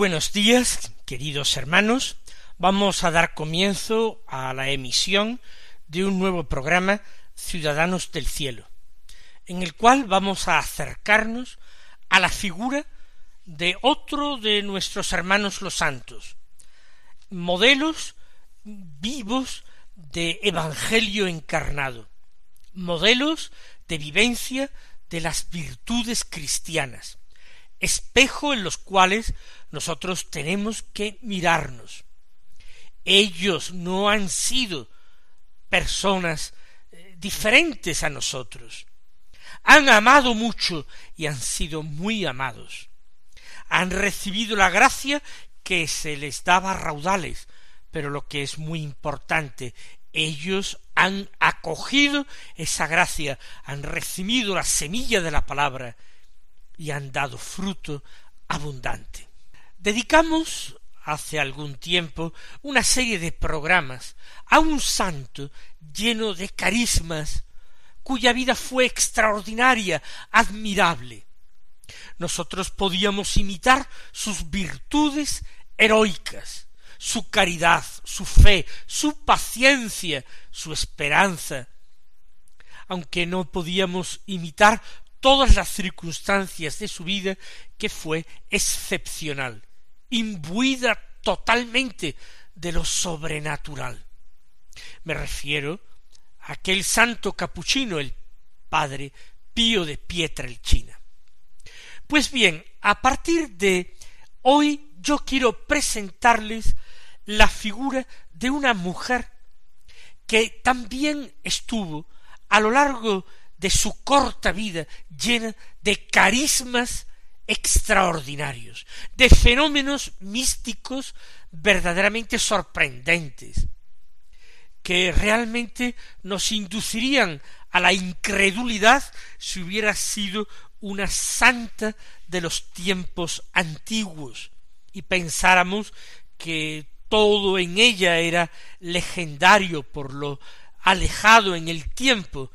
Buenos días, queridos hermanos. Vamos a dar comienzo a la emisión de un nuevo programa Ciudadanos del Cielo, en el cual vamos a acercarnos a la figura de otro de nuestros hermanos los santos, modelos vivos de Evangelio encarnado, modelos de vivencia de las virtudes cristianas, espejo en los cuales nosotros tenemos que mirarnos. Ellos no han sido personas eh, diferentes a nosotros. Han amado mucho y han sido muy amados. Han recibido la gracia que se les daba raudales, pero lo que es muy importante, ellos han acogido esa gracia, han recibido la semilla de la palabra y han dado fruto abundante. Dedicamos hace algún tiempo una serie de programas a un santo lleno de carismas, cuya vida fue extraordinaria, admirable. Nosotros podíamos imitar sus virtudes heroicas, su caridad, su fe, su paciencia, su esperanza, aunque no podíamos imitar todas las circunstancias de su vida que fue excepcional, imbuida totalmente de lo sobrenatural. Me refiero a aquel santo capuchino, el padre Pío de Pietrelcina. Pues bien, a partir de hoy yo quiero presentarles la figura de una mujer que también estuvo a lo largo de su corta vida llena de carismas extraordinarios, de fenómenos místicos verdaderamente sorprendentes, que realmente nos inducirían a la incredulidad si hubiera sido una santa de los tiempos antiguos y pensáramos que todo en ella era legendario por lo alejado en el tiempo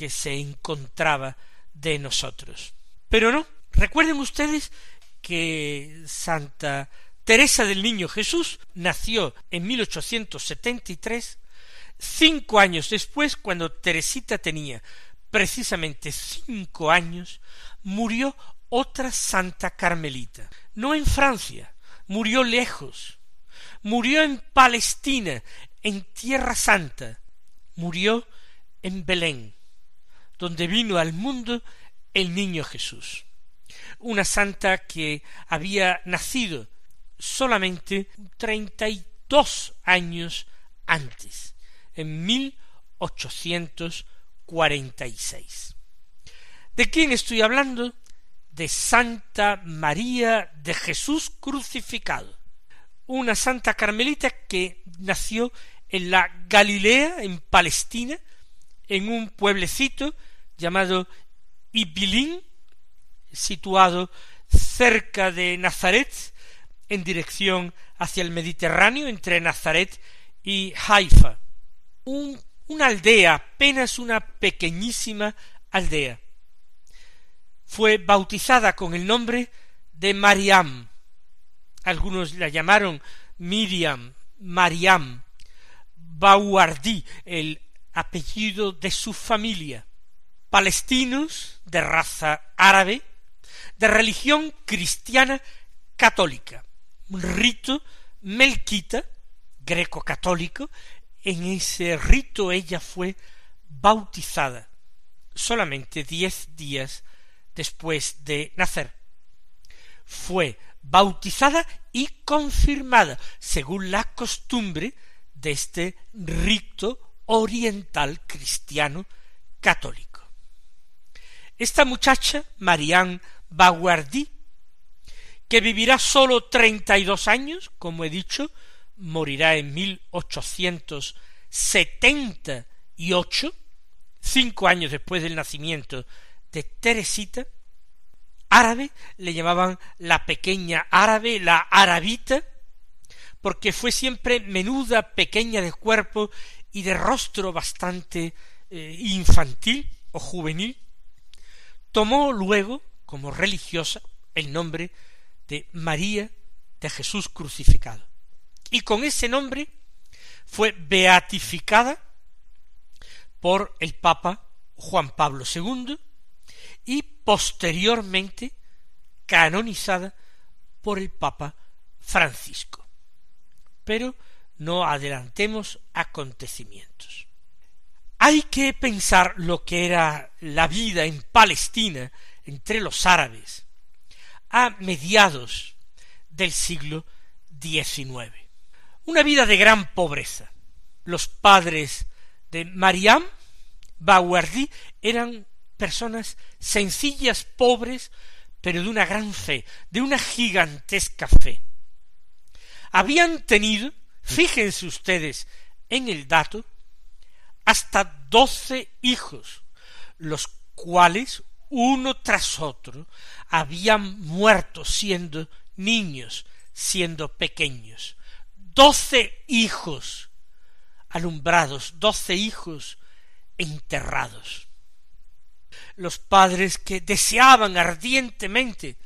que se encontraba de nosotros. Pero no, recuerden ustedes que Santa Teresa del Niño Jesús nació en 1873, cinco años después, cuando Teresita tenía precisamente cinco años, murió otra Santa Carmelita, no en Francia, murió lejos, murió en Palestina, en Tierra Santa, murió en Belén, donde vino al mundo el niño Jesús. Una santa que había nacido solamente treinta y dos años antes, en mil ochocientos cuarenta y seis. ¿De quién estoy hablando? De Santa María de Jesús crucificado, una santa carmelita que nació en la Galilea, en Palestina, en un pueblecito llamado Ibilín, situado cerca de Nazaret, en dirección hacia el Mediterráneo, entre Nazaret y Haifa. una aldea, apenas una pequeñísima aldea. Fue bautizada con el nombre de Mariam. Algunos la llamaron Miriam, Mariam. Bauardí, el apellido de su familia palestinos de raza árabe, de religión cristiana católica, un rito melquita, greco-católico, en ese rito ella fue bautizada solamente diez días después de nacer. Fue bautizada y confirmada según la costumbre de este rito oriental cristiano católico. Esta muchacha, Marianne Baguardi, que vivirá sólo treinta y dos años, como he dicho, morirá en mil ochocientos setenta y ocho, cinco años después del nacimiento de Teresita, árabe, le llamaban la pequeña árabe, la arabita, porque fue siempre menuda, pequeña de cuerpo y de rostro bastante eh, infantil o juvenil, tomó luego, como religiosa, el nombre de María de Jesús crucificado. Y con ese nombre fue beatificada por el Papa Juan Pablo II y posteriormente canonizada por el Papa Francisco. Pero no adelantemos acontecimientos. Hay que pensar lo que era la vida en Palestina entre los árabes a mediados del siglo XIX. Una vida de gran pobreza. Los padres de Mariam Bawardi eran personas sencillas, pobres, pero de una gran fe, de una gigantesca fe. Habían tenido, fíjense ustedes en el dato, hasta doce hijos, los cuales uno tras otro habían muerto siendo niños, siendo pequeños. Doce hijos alumbrados, doce hijos enterrados. Los padres que deseaban ardientemente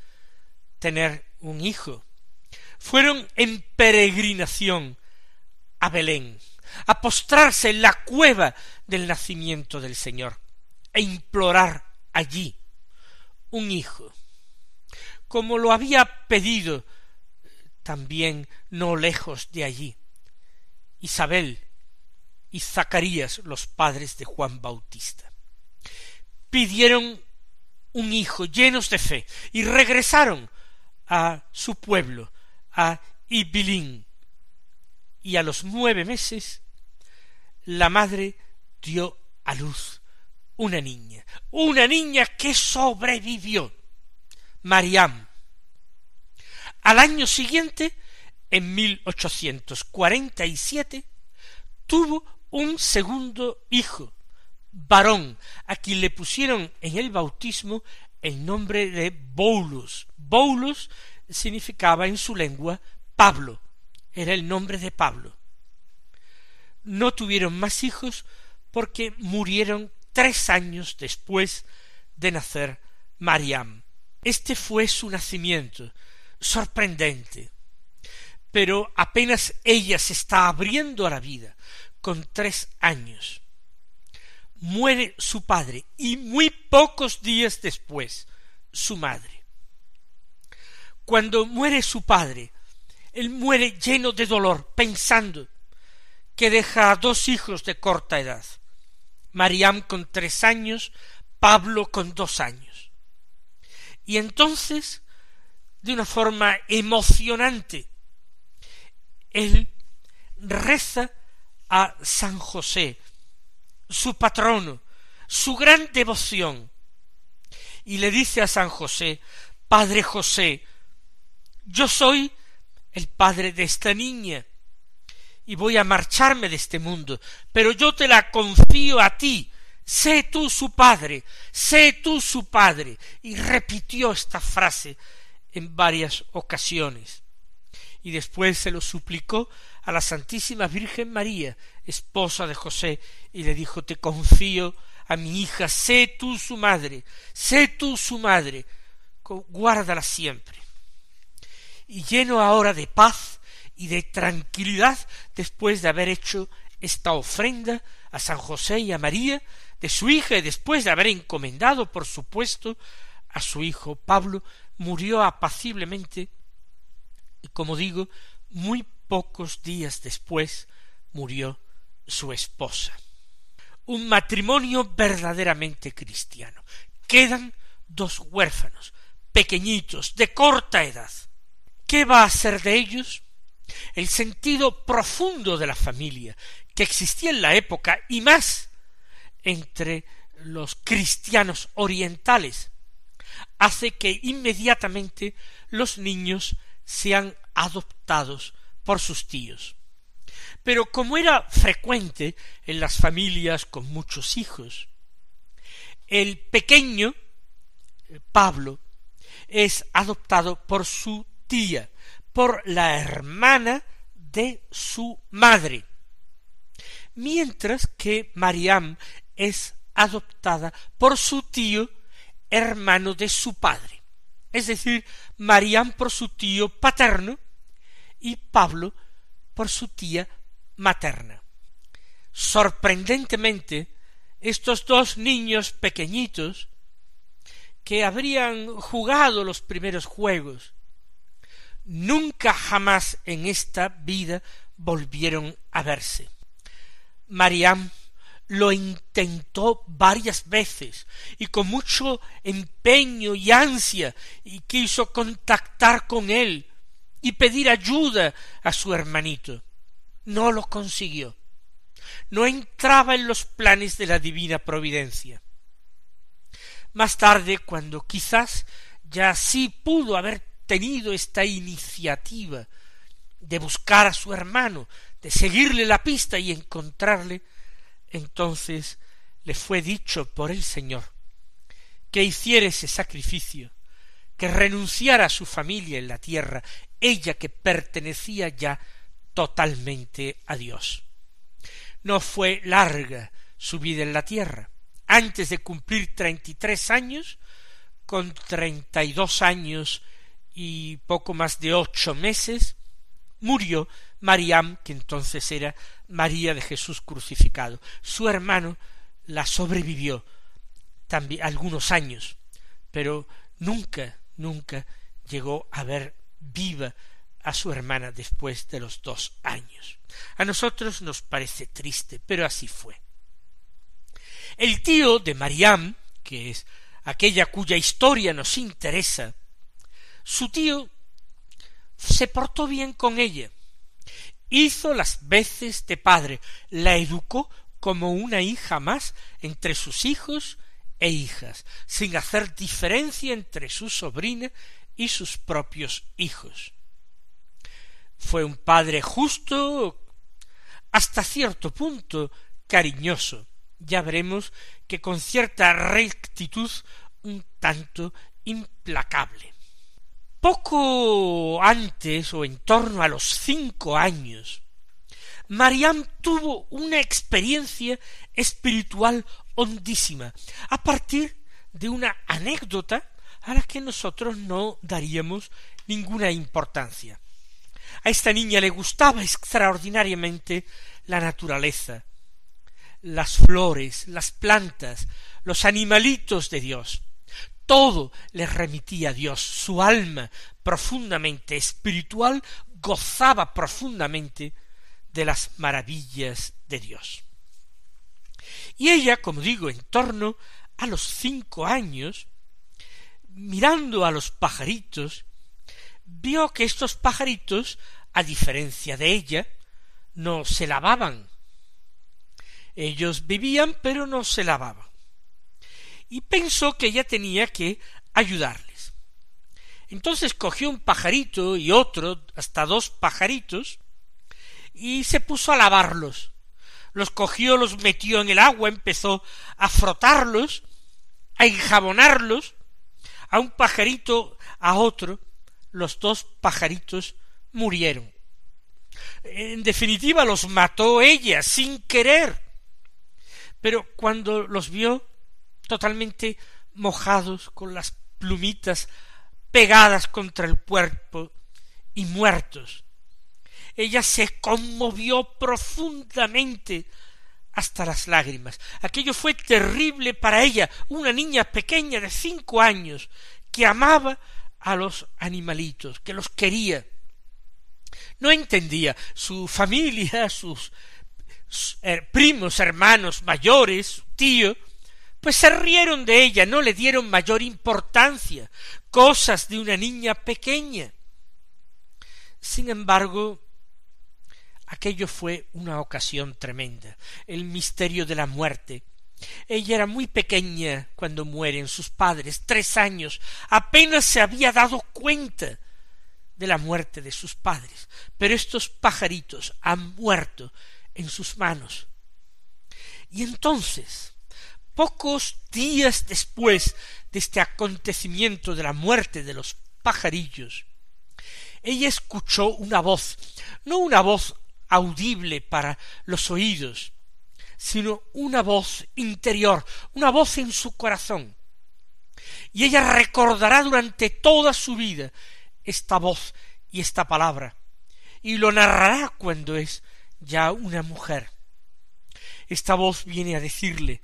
tener un hijo fueron en peregrinación a Belén, a postrarse en la cueva del nacimiento del Señor, e implorar allí un hijo, como lo había pedido también no lejos de allí Isabel y Zacarías, los padres de Juan Bautista. Pidieron un hijo llenos de fe y regresaron a su pueblo, a Ibilín. Y a los nueve meses la madre dio a luz una niña, una niña que sobrevivió, Mariam. Al año siguiente, en 1847, tuvo un segundo hijo, varón, a quien le pusieron en el bautismo el nombre de Boulus. Boulus significaba en su lengua Pablo, era el nombre de Pablo. No tuvieron más hijos porque murieron tres años después de nacer Mariam. Este fue su nacimiento, sorprendente. Pero apenas ella se está abriendo a la vida, con tres años. Muere su padre y muy pocos días después su madre. Cuando muere su padre, él muere lleno de dolor, pensando que deja a dos hijos de corta edad. Mariam con tres años, Pablo con dos años. Y entonces, de una forma emocionante, él reza a San José, su patrono, su gran devoción, y le dice a San José, Padre José, yo soy el padre de esta niña, y voy a marcharme de este mundo, pero yo te la confío a ti, sé tú su padre, sé tú su padre, y repitió esta frase en varias ocasiones. Y después se lo suplicó a la Santísima Virgen María, esposa de José, y le dijo Te confío a mi hija, sé tú su madre, sé tú su madre, guárdala siempre. Y lleno ahora de paz y de tranquilidad después de haber hecho esta ofrenda a San José y a María de su hija y después de haber encomendado, por supuesto, a su hijo Pablo, murió apaciblemente y, como digo, muy pocos días después murió su esposa. Un matrimonio verdaderamente cristiano. Quedan dos huérfanos, pequeñitos, de corta edad. ¿Qué va a ser de ellos? El sentido profundo de la familia que existía en la época y más entre los cristianos orientales hace que inmediatamente los niños sean adoptados por sus tíos. Pero como era frecuente en las familias con muchos hijos, el pequeño eh, Pablo es adoptado por su tía, por la hermana de su madre, mientras que Mariam es adoptada por su tío, hermano de su padre, es decir, Mariam por su tío paterno y Pablo por su tía materna. Sorprendentemente, estos dos niños pequeñitos que habrían jugado los primeros juegos, nunca jamás en esta vida volvieron a verse. Mariam lo intentó varias veces y con mucho empeño y ansia y quiso contactar con él y pedir ayuda a su hermanito. No lo consiguió. No entraba en los planes de la divina providencia. Más tarde, cuando quizás ya sí pudo haber tenido esta iniciativa de buscar a su hermano, de seguirle la pista y encontrarle, entonces le fue dicho por el Señor que hiciera ese sacrificio, que renunciara a su familia en la tierra, ella que pertenecía ya totalmente a Dios. No fue larga su vida en la tierra. Antes de cumplir treinta y tres años, con treinta y dos años y poco más de ocho meses, murió Mariam, que entonces era María de Jesús crucificado. Su hermano la sobrevivió también algunos años, pero nunca, nunca llegó a ver viva a su hermana después de los dos años. A nosotros nos parece triste, pero así fue. El tío de Mariam, que es aquella cuya historia nos interesa, su tío se portó bien con ella, hizo las veces de padre, la educó como una hija más entre sus hijos e hijas, sin hacer diferencia entre su sobrina y sus propios hijos. Fue un padre justo, hasta cierto punto cariñoso. Ya veremos que con cierta rectitud un tanto implacable. Poco antes o en torno a los cinco años, Mariam tuvo una experiencia espiritual hondísima a partir de una anécdota a la que nosotros no daríamos ninguna importancia. A esta niña le gustaba extraordinariamente la naturaleza, las flores, las plantas, los animalitos de Dios todo le remitía a Dios, su alma profundamente espiritual gozaba profundamente de las maravillas de Dios. Y ella, como digo, en torno a los cinco años, mirando a los pajaritos, vio que estos pajaritos, a diferencia de ella, no se lavaban. Ellos vivían, pero no se lavaban y pensó que ella tenía que ayudarles. Entonces cogió un pajarito y otro, hasta dos pajaritos, y se puso a lavarlos. Los cogió, los metió en el agua, empezó a frotarlos, a enjabonarlos, a un pajarito, a otro, los dos pajaritos murieron. En definitiva los mató ella sin querer. Pero cuando los vio, totalmente mojados, con las plumitas pegadas contra el cuerpo y muertos. Ella se conmovió profundamente hasta las lágrimas. Aquello fue terrible para ella, una niña pequeña de cinco años, que amaba a los animalitos, que los quería. No entendía su familia, sus, eh, primos, hermanos mayores, su tío, pues se rieron de ella, no le dieron mayor importancia, cosas de una niña pequeña. Sin embargo, aquello fue una ocasión tremenda, el misterio de la muerte. Ella era muy pequeña cuando mueren sus padres, tres años, apenas se había dado cuenta de la muerte de sus padres, pero estos pajaritos han muerto en sus manos. Y entonces, pocos días después de este acontecimiento de la muerte de los pajarillos, ella escuchó una voz, no una voz audible para los oídos, sino una voz interior, una voz en su corazón. Y ella recordará durante toda su vida esta voz y esta palabra, y lo narrará cuando es ya una mujer. Esta voz viene a decirle,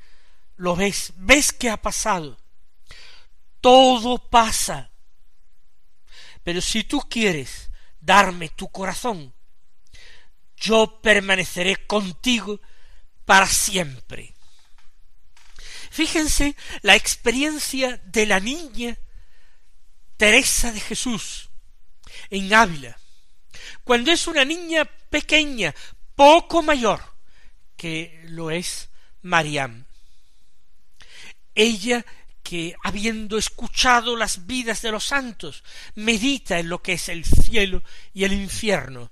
lo ves, ves qué ha pasado. Todo pasa. Pero si tú quieres darme tu corazón, yo permaneceré contigo para siempre. Fíjense la experiencia de la niña Teresa de Jesús en Ávila, cuando es una niña pequeña, poco mayor que lo es Mariam. Ella que habiendo escuchado las vidas de los santos, medita en lo que es el cielo y el infierno,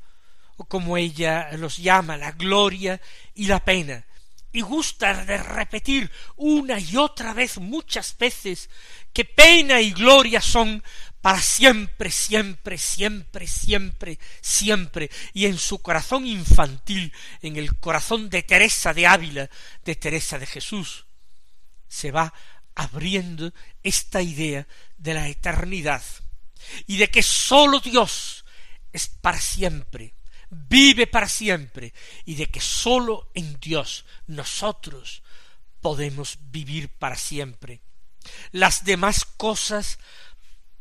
o como ella los llama, la gloria y la pena, y gusta de repetir una y otra vez muchas veces que pena y gloria son para siempre, siempre, siempre, siempre, siempre, y en su corazón infantil, en el corazón de Teresa de Ávila, de Teresa de Jesús, se va abriendo esta idea de la eternidad y de que sólo Dios es para siempre, vive para siempre y de que sólo en Dios nosotros podemos vivir para siempre. Las demás cosas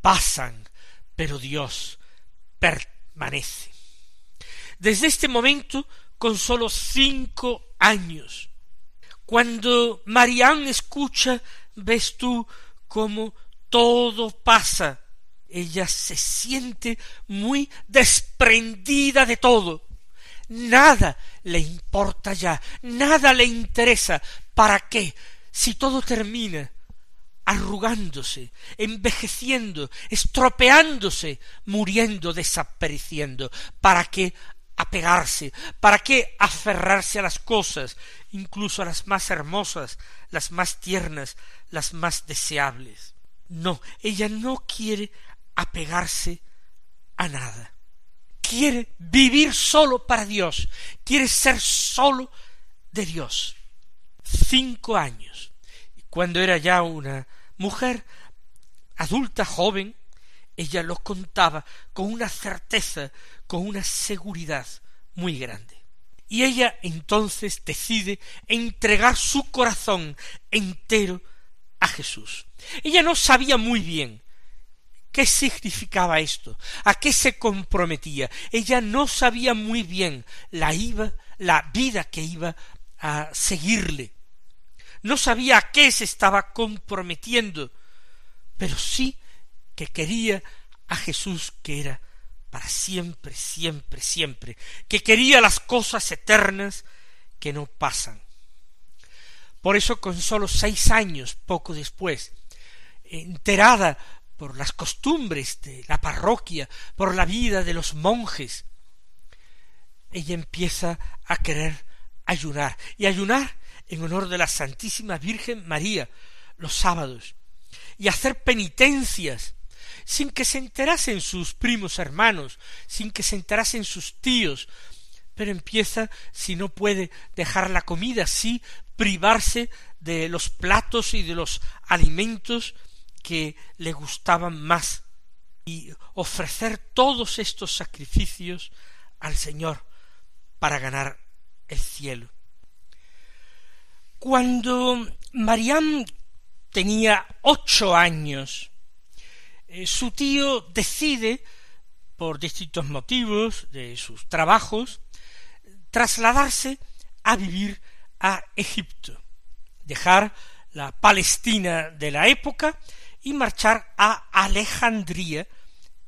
pasan, pero Dios permanece. Desde este momento, con sólo cinco años, cuando Marián escucha, ves tú cómo todo pasa ella se siente muy desprendida de todo. Nada le importa ya, nada le interesa. ¿Para qué? Si todo termina arrugándose, envejeciendo, estropeándose, muriendo, desapareciendo. ¿Para qué apegarse? ¿Para qué aferrarse a las cosas, incluso a las más hermosas, las más tiernas, las más deseables? No, ella no quiere apegarse a nada. Quiere vivir solo para Dios, quiere ser solo de Dios. Cinco años. Cuando era ya una mujer adulta, joven, ella lo contaba con una certeza, con una seguridad muy grande. Y ella entonces decide entregar su corazón entero a Jesús. Ella no sabía muy bien ¿Qué significaba esto? ¿A qué se comprometía? Ella no sabía muy bien la iba, la vida que iba a seguirle. No sabía a qué se estaba comprometiendo, pero sí que quería a Jesús que era para siempre, siempre, siempre, que quería las cosas eternas que no pasan. Por eso con sólo seis años, poco después, enterada por las costumbres de la parroquia, por la vida de los monjes, ella empieza a querer ayunar, y ayunar en honor de la Santísima Virgen María los sábados, y hacer penitencias, sin que se enterasen sus primos hermanos, sin que se enterasen sus tíos, pero empieza, si no puede dejar la comida, sí privarse de los platos y de los alimentos que le gustaban más y ofrecer todos estos sacrificios al Señor para ganar el cielo. Cuando Mariam tenía ocho años, eh, su tío decide, por distintos motivos de sus trabajos, trasladarse a vivir a Egipto, dejar la Palestina de la época y marchar a Alejandría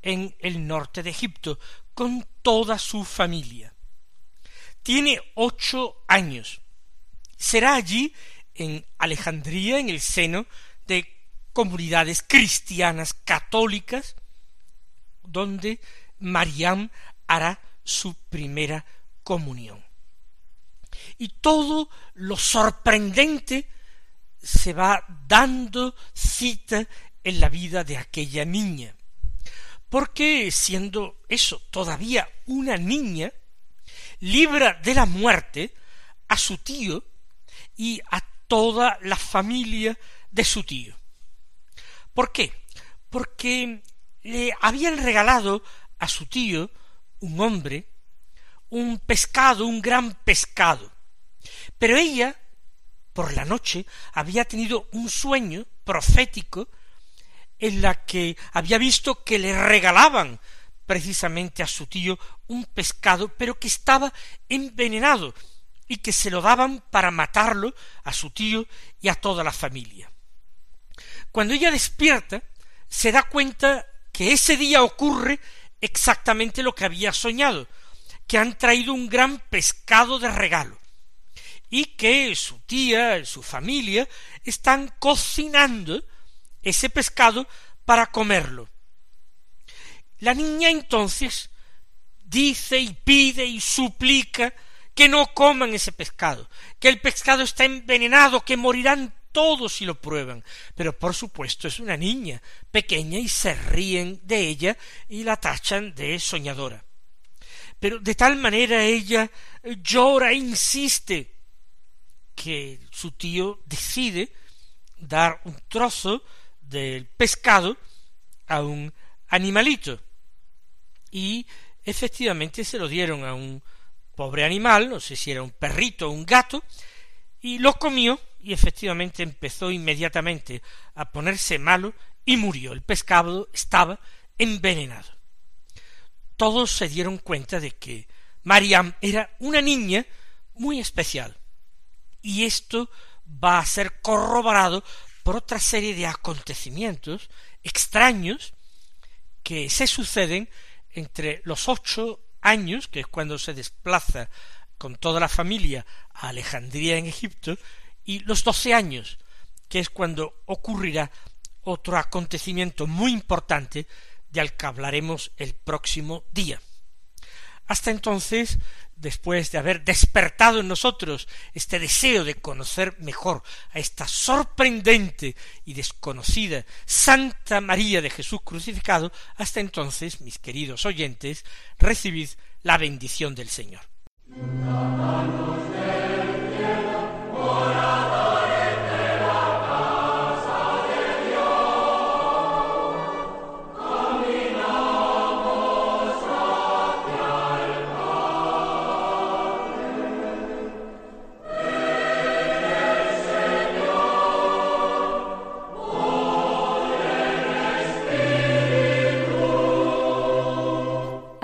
en el norte de Egipto con toda su familia. Tiene ocho años. Será allí, en Alejandría, en el seno de comunidades cristianas católicas, donde Mariam hará su primera comunión. Y todo lo sorprendente se va dando cita en la vida de aquella niña. Porque siendo eso todavía una niña, libra de la muerte a su tío y a toda la familia de su tío. ¿Por qué? Porque le habían regalado a su tío, un hombre, un pescado, un gran pescado. Pero ella, por la noche, había tenido un sueño profético en la que había visto que le regalaban precisamente a su tío un pescado, pero que estaba envenenado y que se lo daban para matarlo a su tío y a toda la familia. Cuando ella despierta, se da cuenta que ese día ocurre exactamente lo que había soñado, que han traído un gran pescado de regalo y que su tía, su familia, están cocinando ese pescado para comerlo. La niña entonces dice y pide y suplica que no coman ese pescado, que el pescado está envenenado, que morirán todos si lo prueban. Pero por supuesto es una niña pequeña y se ríen de ella y la tachan de soñadora. Pero de tal manera ella llora e insiste que su tío decide dar un trozo del pescado a un animalito. Y efectivamente se lo dieron a un pobre animal, no sé si era un perrito o un gato, y lo comió y efectivamente empezó inmediatamente a ponerse malo y murió. El pescado estaba envenenado. Todos se dieron cuenta de que Mariam era una niña muy especial. Y esto va a ser corroborado por otra serie de acontecimientos extraños que se suceden entre los ocho años, que es cuando se desplaza con toda la familia a Alejandría en Egipto, y los doce años, que es cuando ocurrirá otro acontecimiento muy importante del que hablaremos el próximo día. Hasta entonces después de haber despertado en nosotros este deseo de conocer mejor a esta sorprendente y desconocida Santa María de Jesús crucificado, hasta entonces, mis queridos oyentes, recibid la bendición del Señor.